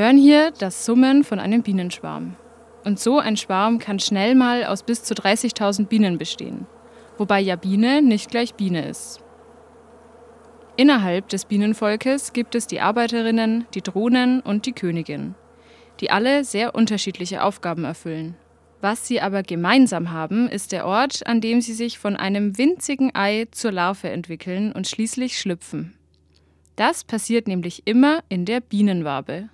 Hören hier das Summen von einem Bienenschwarm. Und so ein Schwarm kann schnell mal aus bis zu 30.000 Bienen bestehen, wobei ja Biene nicht gleich Biene ist. Innerhalb des Bienenvolkes gibt es die Arbeiterinnen, die Drohnen und die Königin, die alle sehr unterschiedliche Aufgaben erfüllen. Was sie aber gemeinsam haben, ist der Ort, an dem sie sich von einem winzigen Ei zur Larve entwickeln und schließlich schlüpfen. Das passiert nämlich immer in der Bienenwabe.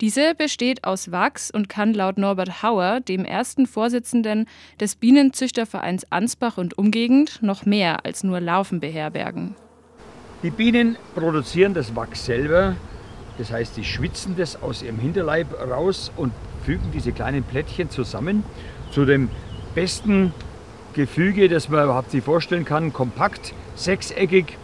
Diese besteht aus Wachs und kann laut Norbert Hauer, dem ersten Vorsitzenden des Bienenzüchtervereins Ansbach und Umgegend, noch mehr als nur Larven beherbergen. Die Bienen produzieren das Wachs selber, das heißt, sie schwitzen das aus ihrem Hinterleib raus und fügen diese kleinen Plättchen zusammen zu dem besten Gefüge, das man überhaupt sich vorstellen kann, kompakt, sechseckig.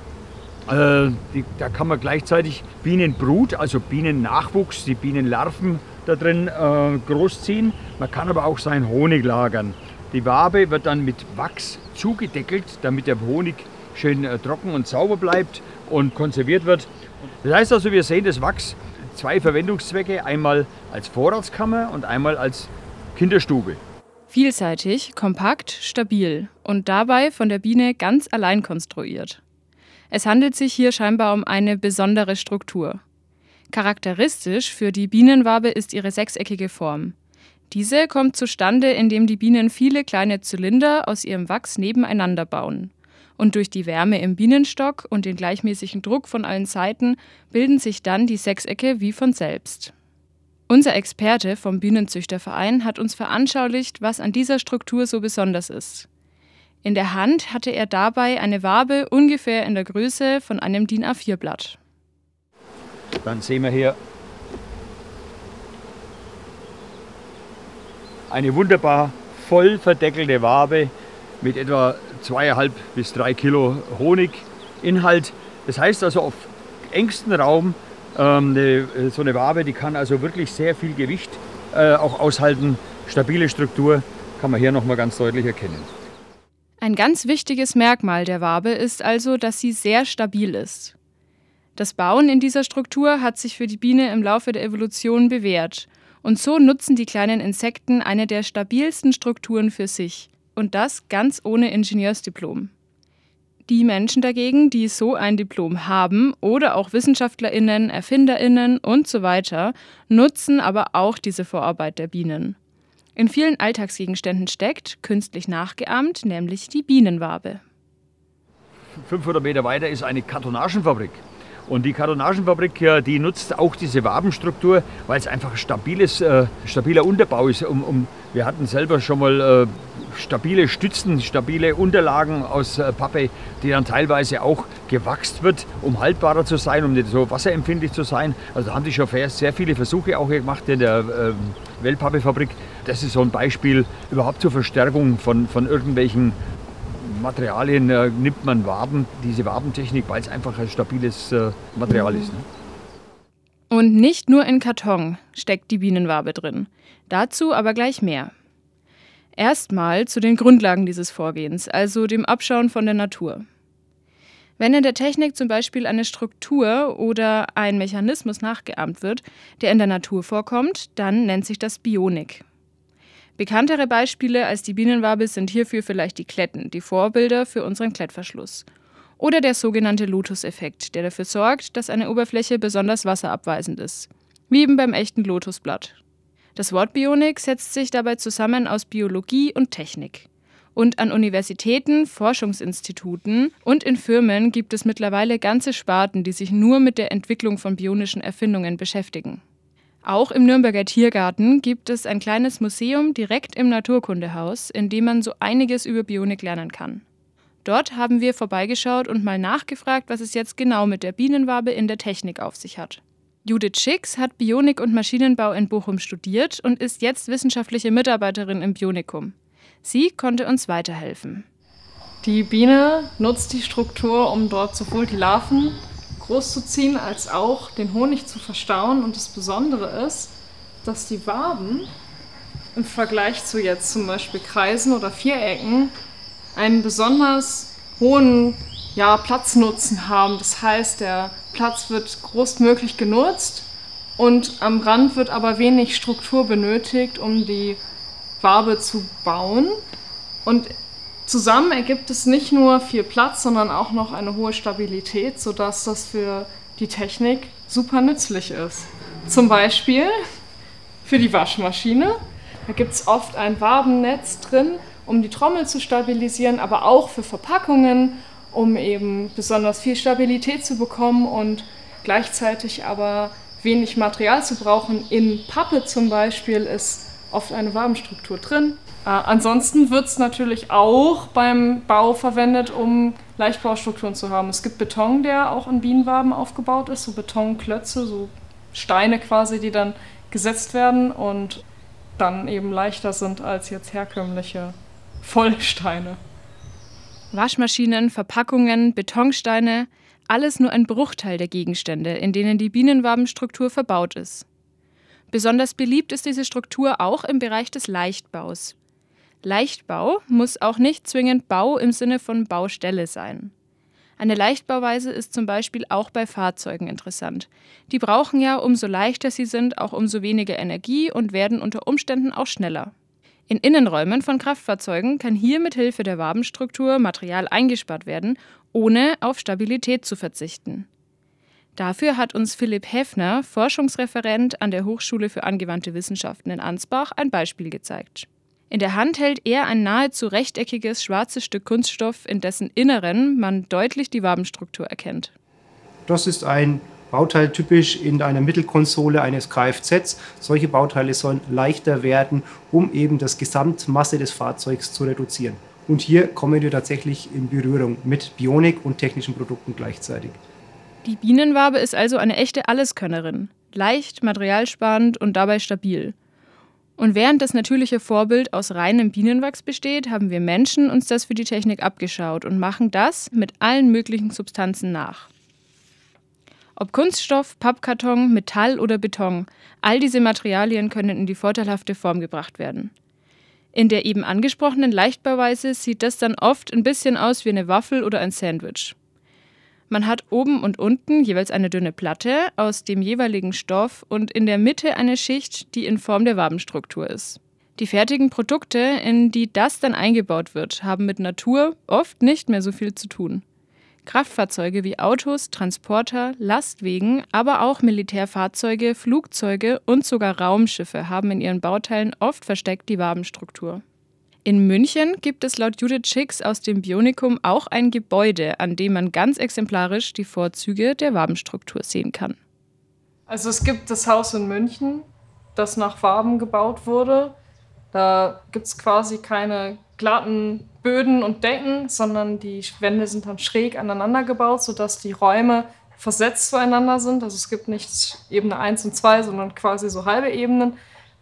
Äh, da kann man gleichzeitig Bienenbrut, also Bienennachwuchs, die Bienenlarven da drin äh, großziehen. Man kann aber auch seinen Honig lagern. Die Wabe wird dann mit Wachs zugedeckelt, damit der Honig schön äh, trocken und sauber bleibt und konserviert wird. Das heißt also, wir sehen das Wachs zwei Verwendungszwecke, einmal als Vorratskammer und einmal als Kinderstube. Vielseitig, kompakt, stabil und dabei von der Biene ganz allein konstruiert. Es handelt sich hier scheinbar um eine besondere Struktur. Charakteristisch für die Bienenwabe ist ihre sechseckige Form. Diese kommt zustande, indem die Bienen viele kleine Zylinder aus ihrem Wachs nebeneinander bauen und durch die Wärme im Bienenstock und den gleichmäßigen Druck von allen Seiten bilden sich dann die Sechsecke wie von selbst. Unser Experte vom Bienenzüchterverein hat uns veranschaulicht, was an dieser Struktur so besonders ist. In der Hand hatte er dabei eine Wabe ungefähr in der Größe von einem DIN A4-Blatt. Dann sehen wir hier eine wunderbar voll verdeckelte Wabe mit etwa zweieinhalb bis drei Kilo Honiginhalt. Das heißt also auf engstem Raum ähm, eine, so eine Wabe, die kann also wirklich sehr viel Gewicht äh, auch aushalten. Stabile Struktur kann man hier nochmal ganz deutlich erkennen. Ein ganz wichtiges Merkmal der Wabe ist also, dass sie sehr stabil ist. Das Bauen in dieser Struktur hat sich für die Biene im Laufe der Evolution bewährt. Und so nutzen die kleinen Insekten eine der stabilsten Strukturen für sich und das ganz ohne Ingenieursdiplom. Die Menschen dagegen, die so ein Diplom haben oder auch Wissenschaftlerinnen, Erfinderinnen und so weiter, nutzen aber auch diese Vorarbeit der Bienen. In vielen Alltagsgegenständen steckt, künstlich nachgeahmt, nämlich die Bienenwabe. 500 Meter weiter ist eine Kartonagenfabrik. Und die Kartonagenfabrik, die nutzt auch diese Wabenstruktur, weil es einfach stabiles, äh, stabiler Unterbau ist. Um, um, wir hatten selber schon mal äh, stabile Stützen, stabile Unterlagen aus äh, Pappe, die dann teilweise auch gewachst wird, um haltbarer zu sein, um nicht so wasserempfindlich zu sein. Also da haben die schon sehr viele Versuche auch gemacht in der äh, Wellpappefabrik. Das ist so ein Beispiel überhaupt zur Verstärkung von, von irgendwelchen Materialien äh, nimmt man Waben, diese Wabentechnik, weil es einfach ein stabiles äh, Material ist. Ne? Und nicht nur in Karton steckt die Bienenwabe drin. Dazu aber gleich mehr. Erstmal zu den Grundlagen dieses Vorgehens, also dem Abschauen von der Natur. Wenn in der Technik zum Beispiel eine Struktur oder ein Mechanismus nachgeahmt wird, der in der Natur vorkommt, dann nennt sich das Bionik. Bekanntere Beispiele als die Bienenwabe sind hierfür vielleicht die Kletten, die Vorbilder für unseren Klettverschluss. Oder der sogenannte Lotus-Effekt, der dafür sorgt, dass eine Oberfläche besonders wasserabweisend ist. Wie eben beim echten Lotusblatt. Das Wort Bionik setzt sich dabei zusammen aus Biologie und Technik. Und an Universitäten, Forschungsinstituten und in Firmen gibt es mittlerweile ganze Sparten, die sich nur mit der Entwicklung von bionischen Erfindungen beschäftigen. Auch im Nürnberger Tiergarten gibt es ein kleines Museum direkt im Naturkundehaus, in dem man so einiges über Bionik lernen kann. Dort haben wir vorbeigeschaut und mal nachgefragt, was es jetzt genau mit der Bienenwabe in der Technik auf sich hat. Judith Schicks hat Bionik und Maschinenbau in Bochum studiert und ist jetzt wissenschaftliche Mitarbeiterin im Bionikum. Sie konnte uns weiterhelfen. Die Biene nutzt die Struktur, um dort sowohl die Larven großzuziehen, als auch den Honig zu verstauen. Und das Besondere ist, dass die Waben im Vergleich zu jetzt zum Beispiel Kreisen oder Vierecken einen besonders hohen ja, Platznutzen haben. Das heißt, der Platz wird großmöglich genutzt und am Rand wird aber wenig Struktur benötigt, um die Wabe zu bauen. Und zusammen ergibt es nicht nur viel Platz, sondern auch noch eine hohe Stabilität, sodass das für die Technik super nützlich ist. Zum Beispiel für die Waschmaschine. Da gibt es oft ein Wabennetz drin, um die Trommel zu stabilisieren, aber auch für Verpackungen, um eben besonders viel Stabilität zu bekommen und gleichzeitig aber wenig Material zu brauchen. In Pappe zum Beispiel ist oft eine Wabenstruktur drin. Äh, ansonsten wird es natürlich auch beim Bau verwendet, um Leichtbaustrukturen zu haben. Es gibt Beton, der auch in Bienenwaben aufgebaut ist, so Betonklötze, so Steine quasi, die dann gesetzt werden und dann eben leichter sind als jetzt herkömmliche Vollsteine. Waschmaschinen, Verpackungen, Betonsteine, alles nur ein Bruchteil der Gegenstände, in denen die Bienenwabenstruktur verbaut ist. Besonders beliebt ist diese Struktur auch im Bereich des Leichtbaus. Leichtbau muss auch nicht zwingend Bau im Sinne von Baustelle sein. Eine Leichtbauweise ist zum Beispiel auch bei Fahrzeugen interessant. Die brauchen ja, umso leichter sie sind, auch umso weniger Energie und werden unter Umständen auch schneller. In Innenräumen von Kraftfahrzeugen kann hier mit Hilfe der Wabenstruktur Material eingespart werden, ohne auf Stabilität zu verzichten. Dafür hat uns Philipp Heffner, Forschungsreferent an der Hochschule für angewandte Wissenschaften in Ansbach, ein Beispiel gezeigt. In der Hand hält er ein nahezu rechteckiges schwarzes Stück Kunststoff, in dessen Inneren man deutlich die Wabenstruktur erkennt. Das ist ein Bauteil typisch in einer Mittelkonsole eines Kfz. Solche Bauteile sollen leichter werden, um eben das Gesamtmasse des Fahrzeugs zu reduzieren. Und hier kommen wir tatsächlich in Berührung mit Bionik und technischen Produkten gleichzeitig. Die Bienenwabe ist also eine echte Alleskönnerin. Leicht, materialsparend und dabei stabil. Und während das natürliche Vorbild aus reinem Bienenwachs besteht, haben wir Menschen uns das für die Technik abgeschaut und machen das mit allen möglichen Substanzen nach. Ob Kunststoff, Pappkarton, Metall oder Beton, all diese Materialien können in die vorteilhafte Form gebracht werden. In der eben angesprochenen Leichtbauweise sieht das dann oft ein bisschen aus wie eine Waffel oder ein Sandwich. Man hat oben und unten jeweils eine dünne Platte aus dem jeweiligen Stoff und in der Mitte eine Schicht, die in Form der Wabenstruktur ist. Die fertigen Produkte, in die das dann eingebaut wird, haben mit Natur oft nicht mehr so viel zu tun. Kraftfahrzeuge wie Autos, Transporter, Lastwegen, aber auch Militärfahrzeuge, Flugzeuge und sogar Raumschiffe haben in ihren Bauteilen oft versteckt die Wabenstruktur. In München gibt es laut Judith Schicks aus dem Bionikum auch ein Gebäude, an dem man ganz exemplarisch die Vorzüge der Wabenstruktur sehen kann. Also es gibt das Haus in München, das nach Waben gebaut wurde. Da gibt es quasi keine glatten Böden und Decken, sondern die Wände sind dann schräg aneinander gebaut, sodass die Räume versetzt zueinander sind. Also es gibt nicht Ebene 1 und 2, sondern quasi so halbe Ebenen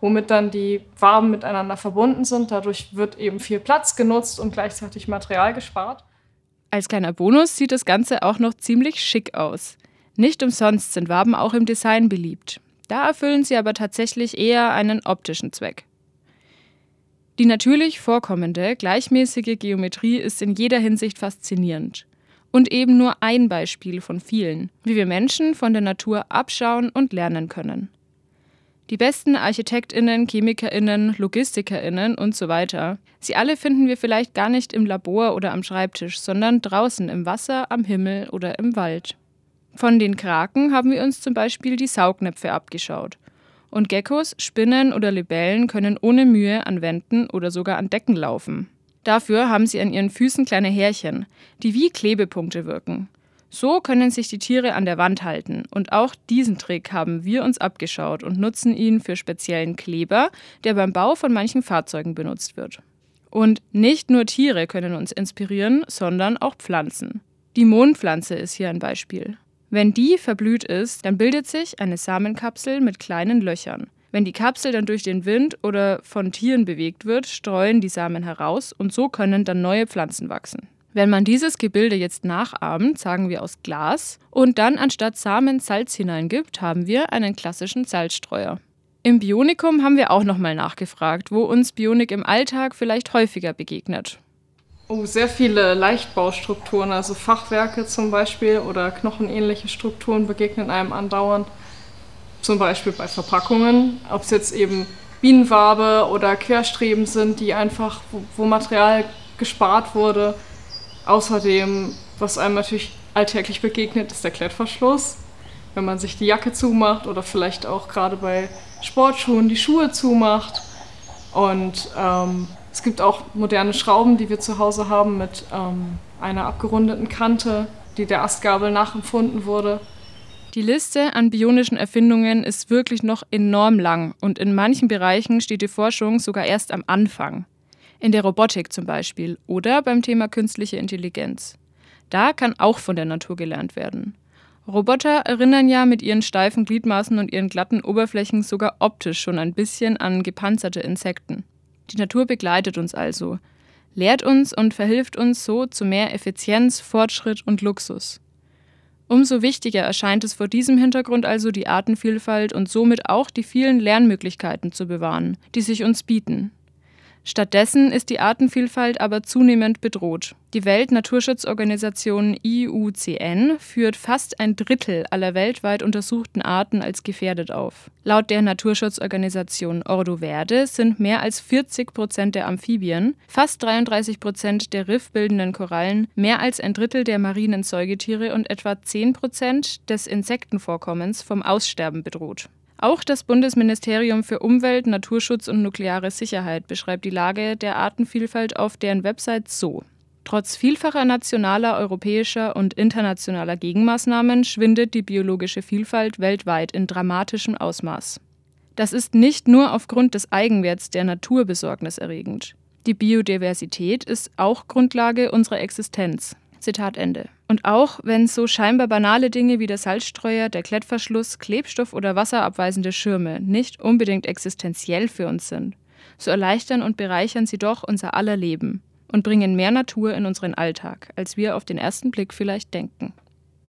womit dann die Waben miteinander verbunden sind. Dadurch wird eben viel Platz genutzt und gleichzeitig Material gespart. Als kleiner Bonus sieht das Ganze auch noch ziemlich schick aus. Nicht umsonst sind Waben auch im Design beliebt. Da erfüllen sie aber tatsächlich eher einen optischen Zweck. Die natürlich vorkommende, gleichmäßige Geometrie ist in jeder Hinsicht faszinierend. Und eben nur ein Beispiel von vielen, wie wir Menschen von der Natur abschauen und lernen können. Die besten Architektinnen, Chemikerinnen, Logistikerinnen und so weiter. Sie alle finden wir vielleicht gar nicht im Labor oder am Schreibtisch, sondern draußen im Wasser, am Himmel oder im Wald. Von den Kraken haben wir uns zum Beispiel die Saugnäpfe abgeschaut. Und Geckos, Spinnen oder Libellen können ohne Mühe an Wänden oder sogar an Decken laufen. Dafür haben sie an ihren Füßen kleine Härchen, die wie Klebepunkte wirken. So können sich die Tiere an der Wand halten. Und auch diesen Trick haben wir uns abgeschaut und nutzen ihn für speziellen Kleber, der beim Bau von manchen Fahrzeugen benutzt wird. Und nicht nur Tiere können uns inspirieren, sondern auch Pflanzen. Die Mondpflanze ist hier ein Beispiel. Wenn die verblüht ist, dann bildet sich eine Samenkapsel mit kleinen Löchern. Wenn die Kapsel dann durch den Wind oder von Tieren bewegt wird, streuen die Samen heraus und so können dann neue Pflanzen wachsen. Wenn man dieses Gebilde jetzt nachahmt, sagen wir aus Glas, und dann anstatt Samen Salz hineingibt, haben wir einen klassischen Salzstreuer. Im Bionikum haben wir auch nochmal nachgefragt, wo uns Bionik im Alltag vielleicht häufiger begegnet. Oh, sehr viele Leichtbaustrukturen, also Fachwerke zum Beispiel oder knochenähnliche Strukturen begegnen einem andauernd. zum Beispiel bei Verpackungen, ob es jetzt eben Bienenwabe oder Querstreben sind, die einfach, wo, wo Material gespart wurde. Außerdem, was einem natürlich alltäglich begegnet, ist der Klettverschluss. Wenn man sich die Jacke zumacht oder vielleicht auch gerade bei Sportschuhen die Schuhe zumacht. Und ähm, es gibt auch moderne Schrauben, die wir zu Hause haben mit ähm, einer abgerundeten Kante, die der Astgabel nachempfunden wurde. Die Liste an bionischen Erfindungen ist wirklich noch enorm lang und in manchen Bereichen steht die Forschung sogar erst am Anfang. In der Robotik zum Beispiel oder beim Thema künstliche Intelligenz. Da kann auch von der Natur gelernt werden. Roboter erinnern ja mit ihren steifen Gliedmaßen und ihren glatten Oberflächen sogar optisch schon ein bisschen an gepanzerte Insekten. Die Natur begleitet uns also, lehrt uns und verhilft uns so zu mehr Effizienz, Fortschritt und Luxus. Umso wichtiger erscheint es vor diesem Hintergrund also, die Artenvielfalt und somit auch die vielen Lernmöglichkeiten zu bewahren, die sich uns bieten. Stattdessen ist die Artenvielfalt aber zunehmend bedroht. Die Weltnaturschutzorganisation IUCN führt fast ein Drittel aller weltweit untersuchten Arten als gefährdet auf. Laut der Naturschutzorganisation Ordo Verde sind mehr als 40 Prozent der Amphibien, fast 33 Prozent der riffbildenden Korallen, mehr als ein Drittel der marinen Säugetiere und etwa 10 Prozent des Insektenvorkommens vom Aussterben bedroht. Auch das Bundesministerium für Umwelt, Naturschutz und nukleare Sicherheit beschreibt die Lage der Artenvielfalt auf deren Website so. Trotz vielfacher nationaler, europäischer und internationaler Gegenmaßnahmen schwindet die biologische Vielfalt weltweit in dramatischem Ausmaß. Das ist nicht nur aufgrund des Eigenwerts der Natur besorgniserregend. Die Biodiversität ist auch Grundlage unserer Existenz. Zitat Ende. Und auch wenn so scheinbar banale Dinge wie der Salzstreuer, der Klettverschluss, Klebstoff oder wasserabweisende Schirme nicht unbedingt existenziell für uns sind, so erleichtern und bereichern sie doch unser aller Leben und bringen mehr Natur in unseren Alltag, als wir auf den ersten Blick vielleicht denken.